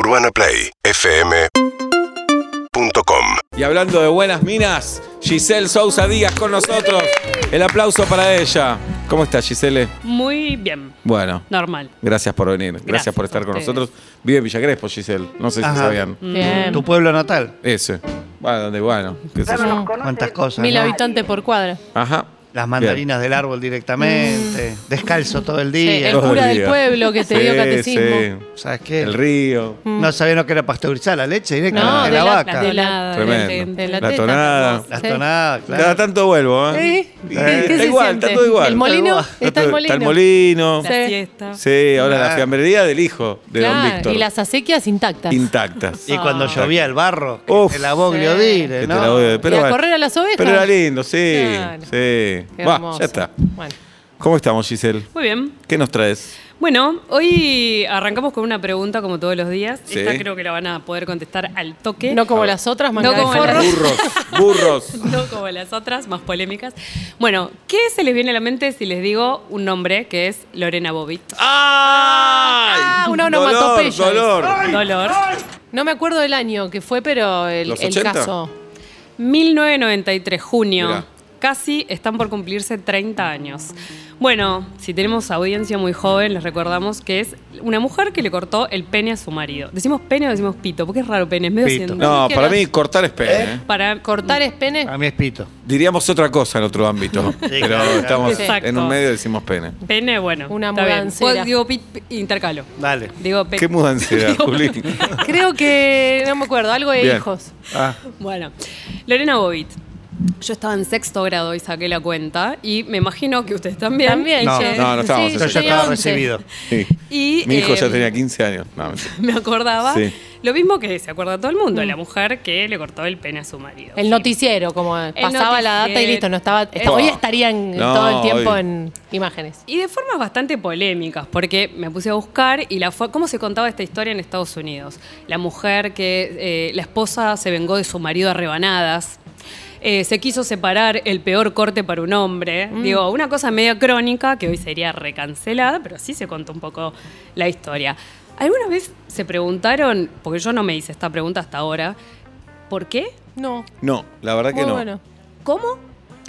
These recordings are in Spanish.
UrbanaPlayFM.com Y hablando de buenas minas, Giselle Sousa Díaz con nosotros. El aplauso para ella. ¿Cómo estás, Giselle? Muy bien, Bueno, normal. gracias por venir. Gracias, Gracias por estar con ustedes. nosotros. Vive en Villa Crespo, Giselle. No sé si Ajá. sabían. Bien. Tu pueblo natal. Ese. Bueno, donde, bueno, qué sé yo. Cuántas cosas. Mil ¿no? habitantes por cuadra. Ajá. Las mandarinas del árbol directamente. Descalzo todo el día. el cura el del pueblo que te Sí, dio catecismo. sí. ¿Sabes qué? El río. No sabía no que era pasteurizar la leche directa No, de, de la, la- vaca. de la- Tonada, Tremendo. de la La tonada. Las Sí. tonadas, claro. Cada tanto vuelvo, ¿eh? Sí. Y ¿Qué está se igual, siente? está todo igual. ¿El molino? Está Está el molino. Está el molino. La Sí. siesta. Sí, ahora la Claro. fiambrería del hijo de Don Claro, Víctor. y las acequias intactas. Intactas. Y cuando Ah. llovía el barro, Uf. te la boglio Sí. dire, Que te ¿no? la voy a- pero ¿Y a bueno. correr a las ovejas? Pero era lindo, sí. Claro. Sí. Qué Va, hermoso. ya está. Bueno. ¿Cómo estamos, Giselle? Muy bien. ¿Qué nos traes? Bueno, hoy arrancamos con una pregunta como todos los días. Sí. Esta creo que la van a poder contestar al toque. No como las otras, manga No como Burros, burros. No como las otras, más polémicas. Bueno, ¿qué se les viene a la mente si les digo un nombre que es Lorena Bobbitt? ¡Ay! Ah, una Dolor, onomatopeya. dolor. Dolor. No me acuerdo del año que fue, pero el, ¿Los el 80? caso. 1993, junio. Mirá. Casi están por cumplirse 30 años. Bueno, si tenemos audiencia muy joven, les recordamos que es una mujer que le cortó el pene a su marido. ¿Decimos pene o decimos pito? Porque es raro pene, es medio Pito. científico. No, ¿Qué para mí cortar es pene. ¿eh? Para Cortar es pene. A mí es pito. Diríamos otra cosa en otro ámbito. pero claro. estamos Exacto. en un medio decimos pene. Pene, bueno. Una mudancera. Pues digo, pi- pi- intercalo. Dale. Digo, pe- ¿Qué mudancera, Juli? Creo que, no me acuerdo, algo de Bien. hijos. Ah, Bueno, Lorena Bobbitt. Yo estaba en sexto grado y saqué la cuenta y me imagino que ustedes también. También, No, che. no, no estábamos Sí, en yo ya estaba 11. recibido. Sí. Y, Mi hijo ya eh, tenía 15 años. No, mentira. Me acordaba. Sí. Lo mismo que se acuerda todo el mundo, la mujer que le cortó el pene a su marido. El noticiero, como pasaba la data y noticiero. listo, no estaba. El- Hoy estarían No, todo el tiempo hoy. en imágenes. Y de formas bastante polémicas, porque me puse a buscar y la fue, cómo se contaba esta historia en Estados Unidos. La mujer que eh, la esposa se vengó de su marido a rebanadas. Eh, se quiso separar el peor corte para un hombre. Digo, una cosa media crónica que hoy sería recancelada, pero sí se contó un poco la historia. ¿Alguna vez se preguntaron, porque yo no me hice esta pregunta hasta ahora, ¿por qué? No. No, la verdad que Muy no. bueno. ¿Cómo?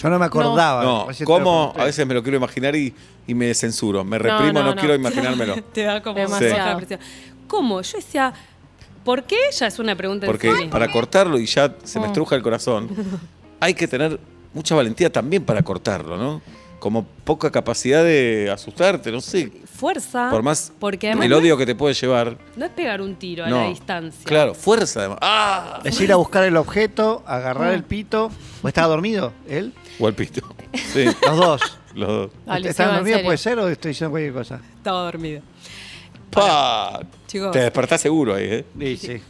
yo no me acordaba. No, ¿cómo? A veces me lo quiero imaginar y, y me censuro. Me reprimo, no, no, no. quiero imaginármelo. Te da como Demasiado. baja presión. ¿Cómo? Yo decía, ¿por qué? Ya es una pregunta en Porque sí misma. para cortarlo y ya se Mm. me estruja el corazón, hay que tener mucha valentía también para cortarlo, ¿no? Como poca capacidad de asustarte, no sé. Fuerza. Por más Porque además el no odio es- que te puede llevar. No es pegar un tiro a no. la distancia. Claro, fuerza además. ¡Ah! Es ir a buscar el objeto, agarrar el pito. ¿O estaba dormido él? O el pito. Sí, Los dos. los dos. Dale, ¿Estaban Seba, en dormidos serio. puede ser o estoy diciendo cualquier cosa? Estaba dormido. Pa. Chicos. Te despertás seguro ahí, ¿eh? Sí, sí.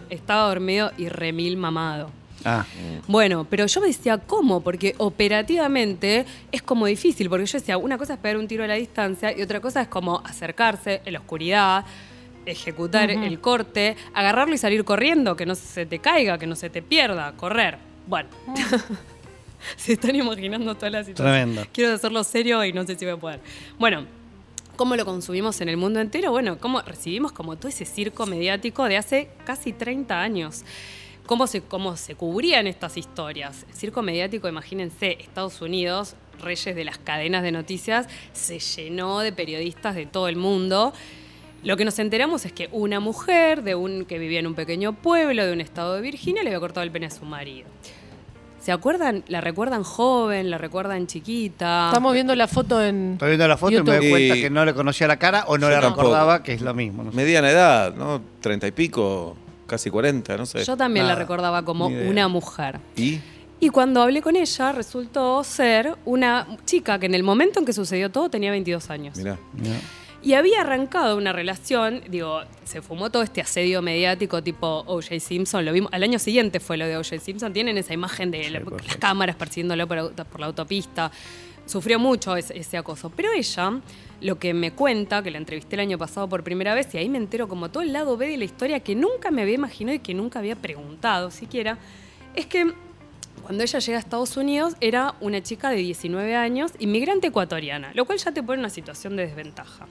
Estaba dormido y remil mamado. Ah, Bueno, pero yo me decía, ¿cómo? Porque operativamente es como difícil, porque yo decía, una cosa es pegar un tiro a la distancia y otra cosa es como acercarse en la oscuridad, ejecutar el corte, agarrarlo y salir corriendo, que no se te caiga, que no se te pierda, correr. Bueno, se están imaginando toda la situación. Tremendo. Quiero hacerlo serio y no sé si voy a poder. Bueno, ¿cómo lo consumimos en el mundo entero? Bueno, ¿cómo recibimos como todo ese circo mediático de hace casi 30 años? ¿Cómo se, cómo se cubrían estas historias? El circo mediático, imagínense, Estados Unidos, reyes de las cadenas de noticias, se llenó de periodistas de todo el mundo. Lo que nos enteramos es que una mujer de un, que vivía en un pequeño pueblo de un estado de Virginia le había cortado el pene a su marido. ¿Se acuerdan? ¿La recuerdan joven? ¿La recuerdan chiquita? Estamos viendo la foto en. estoy viendo la foto y me doy cuenta Y- que no le conocía la cara o no tampoco. recordaba, que es lo mismo. no sé. Mediana edad, ¿no? Treinta y pico, casi cuarenta, no sé. Yo también la recordaba como una mujer. ¿Y? Y cuando hablé con ella, resultó ser una chica que en el momento en que sucedió todo tenía 22 años. Mirá. Y había arrancado una relación, digo, se fumó todo este asedio mediático tipo O.J. Simpson, lo vimos, al año siguiente fue lo de O.J. Simpson, tienen esa imagen de la- las cámaras persiguiéndolo por, por la autopista, sufrió mucho ese, ese acoso, pero ella, lo que me cuenta, que la entrevisté el año pasado por primera vez, y ahí me entero como todo el lado B de la historia que nunca me había imaginado y que nunca había preguntado siquiera, es que Cuando ella llega a Estados Unidos, era una chica de 19 años, inmigrante ecuatoriana, lo cual ya te pone en una situación de desventaja.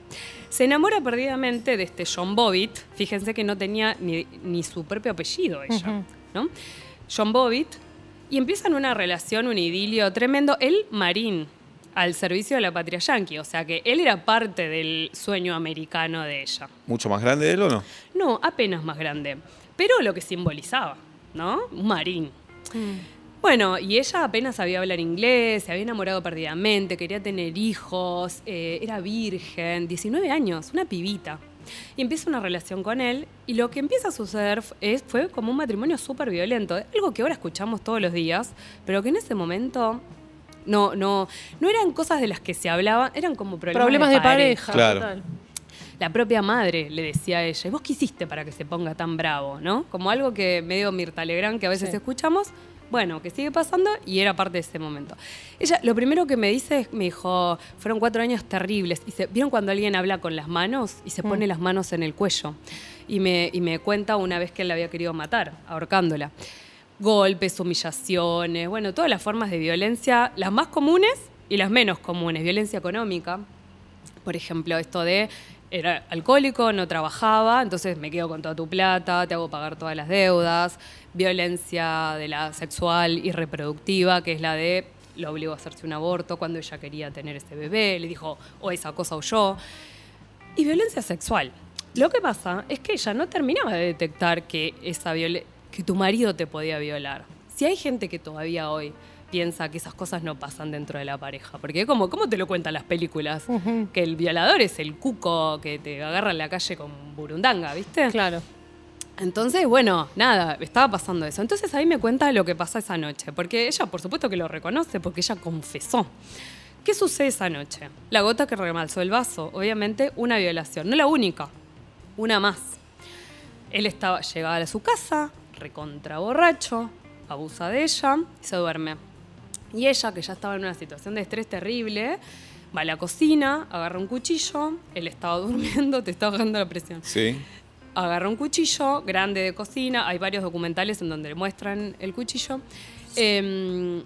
Se enamora perdidamente de este John Bobbitt, fíjense que no tenía ni, ni su propio apellido ella. ¿no? John Bobbitt, y empiezan una relación, un idilio tremendo. Él, marín, al servicio de la patria yanqui, o sea que él era parte del sueño americano de ella. ¿Mucho más grande de él o no? No, apenas más grande, pero lo que simbolizaba, ¿no? Un marín. Bueno, y ella apenas sabía hablar inglés, se había enamorado perdidamente, quería tener hijos, eh, era virgen, 19 años, una pibita. Y empieza una relación con él y lo que empieza a suceder es, fue como un matrimonio súper violento, algo que ahora escuchamos todos los días, pero que en ese momento no, no, no eran cosas de las que se hablaban, eran como problemas, Problemas de pareja. Claro. total. la propia madre le decía a ella, ¿y vos qué hiciste para que se ponga tan bravo? ¿no? Como algo que medio Mirta Legrand que a veces Sí. escuchamos, bueno, que sigue pasando y era parte de ese momento. Ella, lo primero que me dice, es- me dijo, fueron cuatro años terribles. Y se, ¿Vieron cuando alguien habla con las manos y se pone las manos en el cuello? Y me, y me cuenta una vez que él la había querido matar, ahorcándola. Golpes, humillaciones, bueno, todas las formas de violencia, las más comunes y las menos comunes. Violencia económica, por ejemplo, esto de era alcohólico, no trabajaba, entonces me quedo con toda tu plata, te hago pagar todas las deudas, violencia de la sexual y reproductiva, que es la de lo obligó a hacerse un aborto cuando ella quería tener ese bebé, le dijo, o esa cosa o yo. Y violencia sexual. Lo que pasa es que ella no terminaba de detectar que, esa viole- tu marido te podía violar. Si hay gente que todavía hoy piensa que esas cosas no pasan dentro de la pareja, porque como, ¿cómo te lo cuentan las películas? Que el violador es el cuco que te agarra en la calle con burundanga, ¿viste? Claro. Entonces, bueno, nada, estaba pasando eso. Entonces ahí me cuenta lo que pasa esa noche, porque ella por supuesto que lo reconoce, porque ella confesó. ¿Qué sucede esa noche? La gota que remalzó el vaso, obviamente una violación, no la única, una más. Él estaba, llegaba a su casa, recontra borracho, abusa de ella y se duerme. Y ella, que ya estaba en una situación de estrés terrible, va a la cocina, agarra un cuchillo, él estaba durmiendo, te está bajando la presión Sí. agarra un cuchillo grande de cocina, hay varios documentales en donde muestran el cuchillo. Em,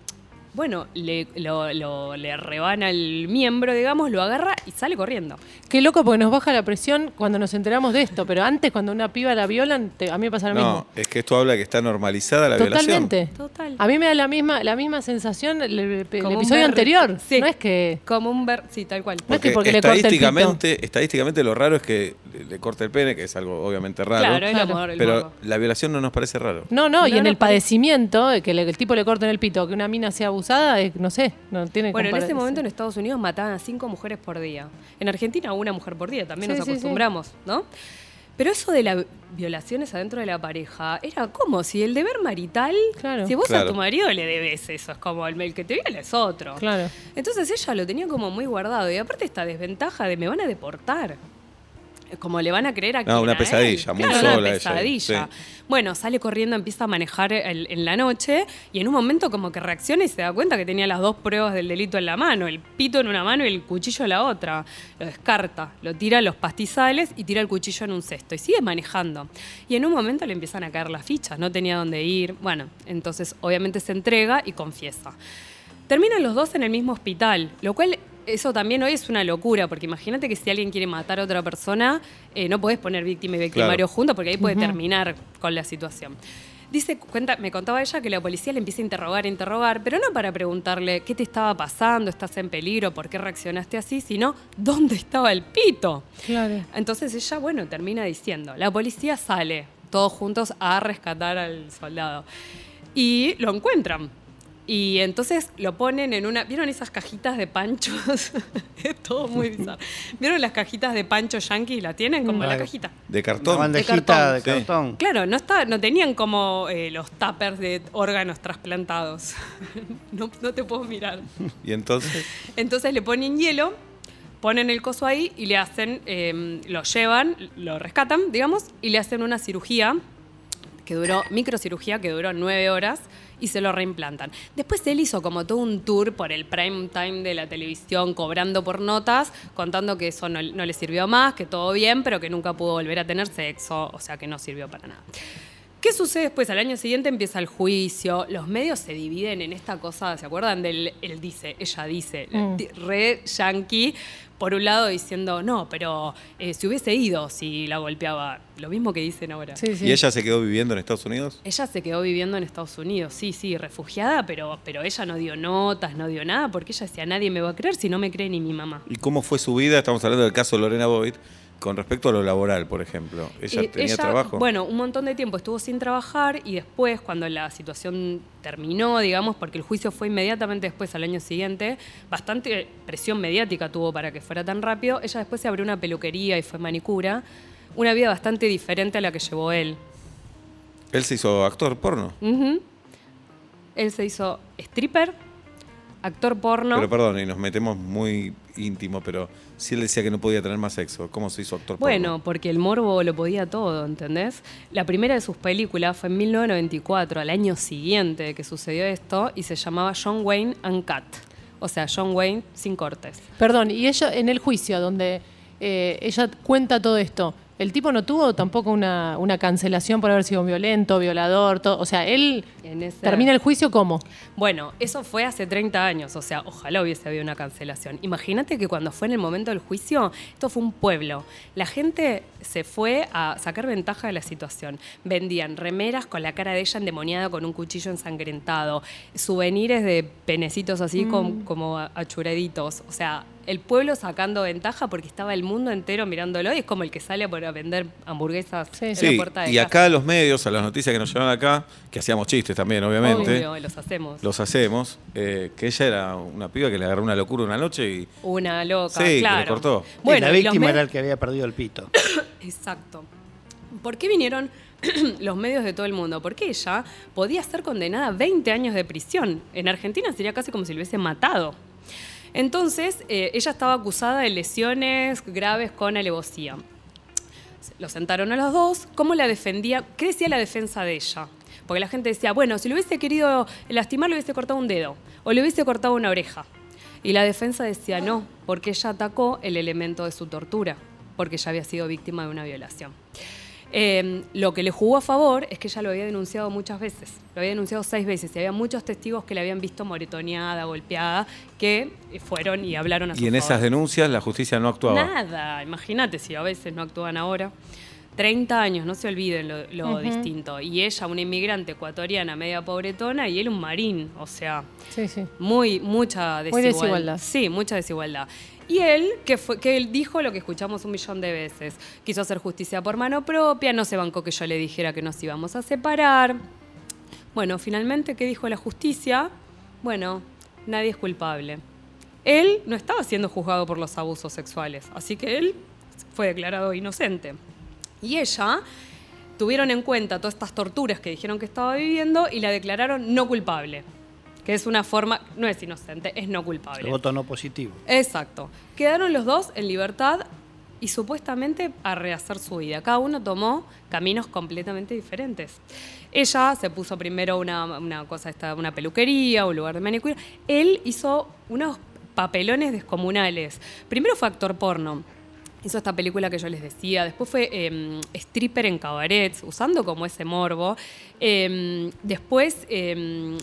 bueno, le, lo- lo- le rebana el miembro, digamos, lo agarra y sale corriendo. Qué loco porque nos baja la presión cuando nos enteramos de esto, pero antes cuando una piba la violan, te- a mí me pasa lo No, mismo. es que esto habla que está normalizada la Totalmente. violación. Total. A mí me da la misma, la misma sensación el, el episodio ver- anterior. Sí. No es que. Como un ver... Sí, tal cual. No es que porque le corte el estadísticamente, estadísticamente lo raro es que le, corte el pene, que es algo obviamente raro. Claro, el Claro. amor, el pero morbo. la violación no nos parece raro. No, no, y No, en no, el padecimiento, de que le- el tipo le corte en el pito, que una mina sea abusada, es- no sé, no tiene Bueno, en ese momento en Estados Unidos mataban a cinco mujeres por día. En Argentina una mujer por día, también Sí, nos sí, sí. acostumbramos, ¿no? Pero eso de las violaciones adentro de la pareja era como si el deber marital, Claro. si vos a tu marido le debes eso, es como el, el que te viola es otro. Claro. Entonces ella lo tenía como muy guardado y aparte esta desventaja de me van a deportar. Como le van a creer a No, una él. pesadilla, muy Claro, sola una ella, pesadilla. sí. Bueno, sale corriendo, empieza a manejar el- en la noche y en un momento como que reacciona y se da cuenta que tenía las dos pruebas del delito en la mano, el pito en una mano y el cuchillo en la otra. Lo descarta, lo tira a los pastizales y tira el cuchillo en un cesto y sigue manejando. Y en un momento le empiezan a caer las fichas, no tenía dónde ir. Bueno, entonces obviamente se entrega y confiesa. Terminan los dos en el mismo hospital, lo cual eso también hoy es una locura, porque imagínate que si alguien quiere matar a otra persona, eh, no podés poner víctima y victimario Claro. juntos, porque ahí puede terminar con la situación. Dice, cuenta, me contaba ella que la policía le empieza a interrogar, a interrogar, pero no para preguntarle qué te estaba pasando, estás en peligro, por qué reaccionaste así, sino dónde estaba el pito. Claro. Entonces ella, bueno, termina diciendo, la policía sale todos juntos a rescatar al soldado y lo encuentran. Y entonces lo ponen en una... ¿Vieron esas cajitas de panchos? es todo muy bizarro. ¿Vieron las cajitas de pancho yankee? ¿La tienen? Como la Mm. cajita. De Una cartón. bandejita de Sí. cartón. Claro, no, está, no tenían como eh, los tuppers de órganos trasplantados. no, no te puedo mirar. Y entonces, Entonces le ponen hielo, ponen el coso ahí y le hacen, eh, lo llevan, lo rescatan, digamos, y le hacen una cirugía que duró, microcirugía que duró nueve horas y se lo reimplantan. Después él hizo como todo un tour por el prime time de la televisión, cobrando por notas, contando que eso no, no le sirvió más, que todo bien, pero que nunca pudo volver a tener sexo, o sea que no sirvió para nada. ¿Qué sucede después? Al año siguiente empieza el juicio, los medios se dividen en esta cosa, ¿se acuerdan del él dice, ella dice, Mm. re yankee, por un lado diciendo, no, pero eh, si hubiese ido si la golpeaba, lo mismo que dicen ahora. Sí, sí. ¿Y ella se quedó viviendo en Estados Unidos? Ella se quedó viviendo en Estados Unidos, sí, sí, refugiada, pero, pero ella no dio notas, no dio nada, porque ella decía, nadie me va a creer si no me cree ni mi mamá. ¿Y cómo fue su vida? Estamos hablando del caso de Lorena Boyd. Con respecto a lo laboral, por ejemplo. ¿Ella Eh, tenía ella, trabajo? Bueno, un montón de tiempo estuvo sin trabajar y después, cuando la situación terminó, digamos, porque el juicio fue inmediatamente después, al año siguiente, bastante presión mediática tuvo para que fuera tan rápido. Ella después se abrió una peluquería y fue manicura. Una vida bastante diferente a la que llevó él. Él se hizo actor porno. Él se hizo stripper, actor porno. Pero perdón, y nos metemos muy íntimo, pero si él decía que no podía tener más sexo, ¿cómo se hizo actor Bueno, porno? porque el morbo lo podía todo, ¿entendés? La primera de sus películas fue en 1994, al año siguiente de que sucedió esto, y se llamaba John Wayne Uncut. O sea, John Wayne sin cortes. Perdón, y ella en el juicio donde eh, ella cuenta todo esto, ¿el tipo no tuvo tampoco una, una cancelación por haber sido violento, violador? Todo? O sea, él termina el juicio ¿cómo? Bueno, eso fue hace 30 años, o sea, ojalá hubiese habido una cancelación. Imagínate que cuando fue en el momento del juicio, esto fue un pueblo. La gente se fue a sacar ventaja de la situación. Vendían remeras con la cara de ella endemoniada con un cuchillo ensangrentado, souvenirs de penecitos así com- como achuraditos. O sea, el pueblo sacando ventaja porque estaba el mundo entero mirándolo y es como el que sale por vender hamburguesas Sí, en sí. la puerta de y casa. acá los medios, a las noticias que nos llevan acá, que hacíamos chistes también, obviamente, Obvio, los hacemos. los hacemos, eh, que ella era una piba que le agarró una locura una noche y Una loca, Sí, que le claro. cortó. Bueno, la y los víctima era el que había perdido el pito. Exacto. ¿Por qué vinieron los medios de todo el mundo? Porque ella podía ser condenada a 20 años de prisión. En Argentina sería casi como si lo hubiese matado. Entonces, eh, ella estaba acusada de lesiones graves con alevosía. Lo sentaron a los dos. ¿Cómo la defendía? ¿Qué decía la defensa de ella? Porque la gente decía, bueno, si le hubiese querido lastimar, le hubiese cortado un dedo o le hubiese cortado una oreja. Y la defensa decía no, porque ella atacó el elemento de su tortura, porque ella había sido víctima de una violación. Eh, lo que le jugó a favor es que ella lo había denunciado muchas veces, lo había denunciado seis veces y había muchos testigos que la habían visto moretoneada, golpeada, que fueron y hablaron a su Y en favor. esas denuncias la justicia no actuaba. Nada, imagínate si a veces no actúan ahora. 30 años, no se olviden lo, lo distinto. Y ella, una inmigrante ecuatoriana, media pobretona, y él un marín, o sea, Sí, sí. muy, mucha Muy desigualdad. desigualdad. Sí, mucha desigualdad. Y él, que, él dijo lo que escuchamos un millón de veces, quiso hacer justicia por mano propia, no se bancó que yo le dijera que nos íbamos a separar. Bueno, finalmente, ¿qué dijo la justicia? Bueno, nadie es culpable. Él no estaba siendo juzgado por los abusos sexuales, así que él fue declarado inocente. Y ella tuvieron en cuenta todas estas torturas que dijeron que estaba viviendo y la declararon no culpable. Que es una forma, no es inocente, es no El culpable. voto no positivo. Exacto. Quedaron los dos en libertad y supuestamente a rehacer su vida. Cada uno tomó caminos completamente diferentes. Ella se puso primero una, una cosa, esta, una peluquería, un lugar de manicura. Él hizo unos papelones descomunales. Primero fue actor porno. Hizo esta película que yo les decía. Después fue eh, stripper en cabarets, usando como ese morbo. Eh, después eh,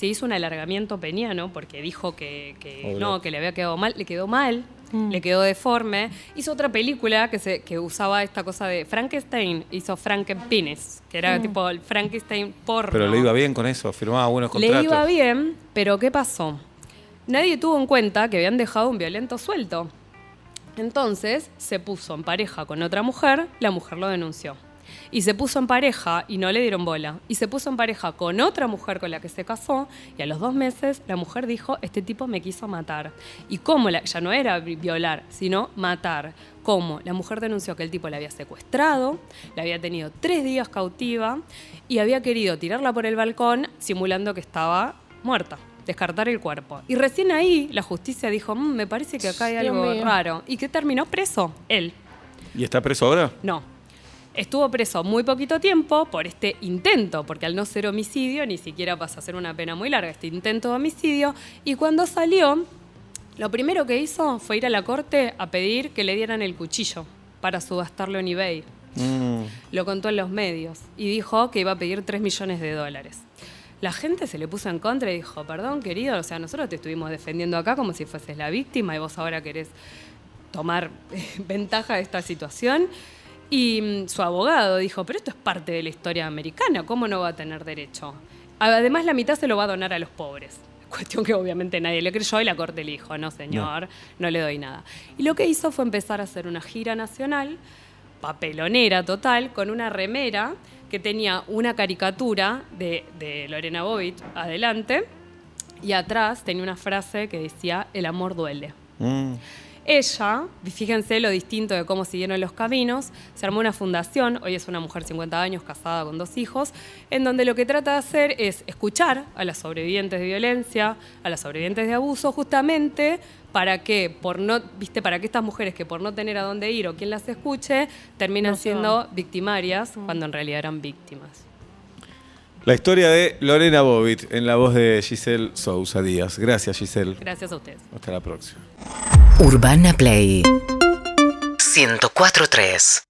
se hizo un alargamiento peniano porque dijo que, no, que le había quedado mal. Le quedó mal, le quedó deforme. Hizo otra película que, se, que usaba esta cosa de Frankenstein. Hizo Frankenpenis, que era tipo el Frankenstein porno. Pero le iba bien con eso, firmaba buenos Le contratos. iba bien, pero ¿qué pasó? Nadie tuvo en cuenta que habían dejado un violento suelto. Entonces se puso en pareja con otra mujer, la mujer lo denunció. Y se puso en pareja y no le dieron bola. Y se puso en pareja con otra mujer con la que se casó y a los dos meses la mujer dijo, este tipo me quiso matar. Y cómo, la, ya no era vi- violar, sino matar. ¿Cómo? La mujer denunció que el tipo la había secuestrado, la había tenido tres días cautiva y había querido tirarla por el balcón simulando que estaba muerta, descartar el cuerpo. Y recién ahí la justicia dijo, "Mm, me parece que acá hay algo raro. ¿Y qué terminó preso? Él. ¿Y está preso ahora? No. Estuvo preso muy poquito tiempo por este intento, porque al no ser homicidio ni siquiera pasa a ser una pena muy larga, este intento de homicidio. Y cuando salió, lo primero que hizo fue ir a la corte a pedir que le dieran el cuchillo para subastarlo en eBay. Mm. Lo contó en los medios y dijo que iba a pedir 3 millones de dólares. La gente se le puso en contra y dijo, perdón querido, o sea, nosotros te estuvimos defendiendo acá como si fueses la víctima y vos ahora querés tomar ventaja de esta situación. Y mm, su abogado dijo, pero esto es parte de la historia americana, ¿cómo no va a tener derecho? Además, la mitad se lo va a donar a los pobres. Cuestión que obviamente nadie le creyó y la corte le dijo, no señor, no, le doy nada. Y lo que hizo fue empezar a hacer una gira nacional, papelonera total, con una remera que tenía una caricatura de, de Lorena Bobbitt adelante y atrás tenía una frase que decía, el amor duele. Mm. Ella, fíjense lo distinto de cómo siguieron los caminos, se armó una fundación, hoy es una mujer 50 años, casada con dos hijos, en donde lo que trata de hacer es escuchar a las sobrevivientes de violencia, a las sobrevivientes de abuso, justamente para que, por no, viste, para que estas mujeres que por no tener a dónde ir o quien las escuche, terminan No siendo victimarias cuando en realidad eran víctimas. La historia de Lorena Bobbitt en la voz de Giselle Sousa Díaz. Gracias, Giselle. Gracias a ustedes. Hasta la próxima. Urbana Play 104.3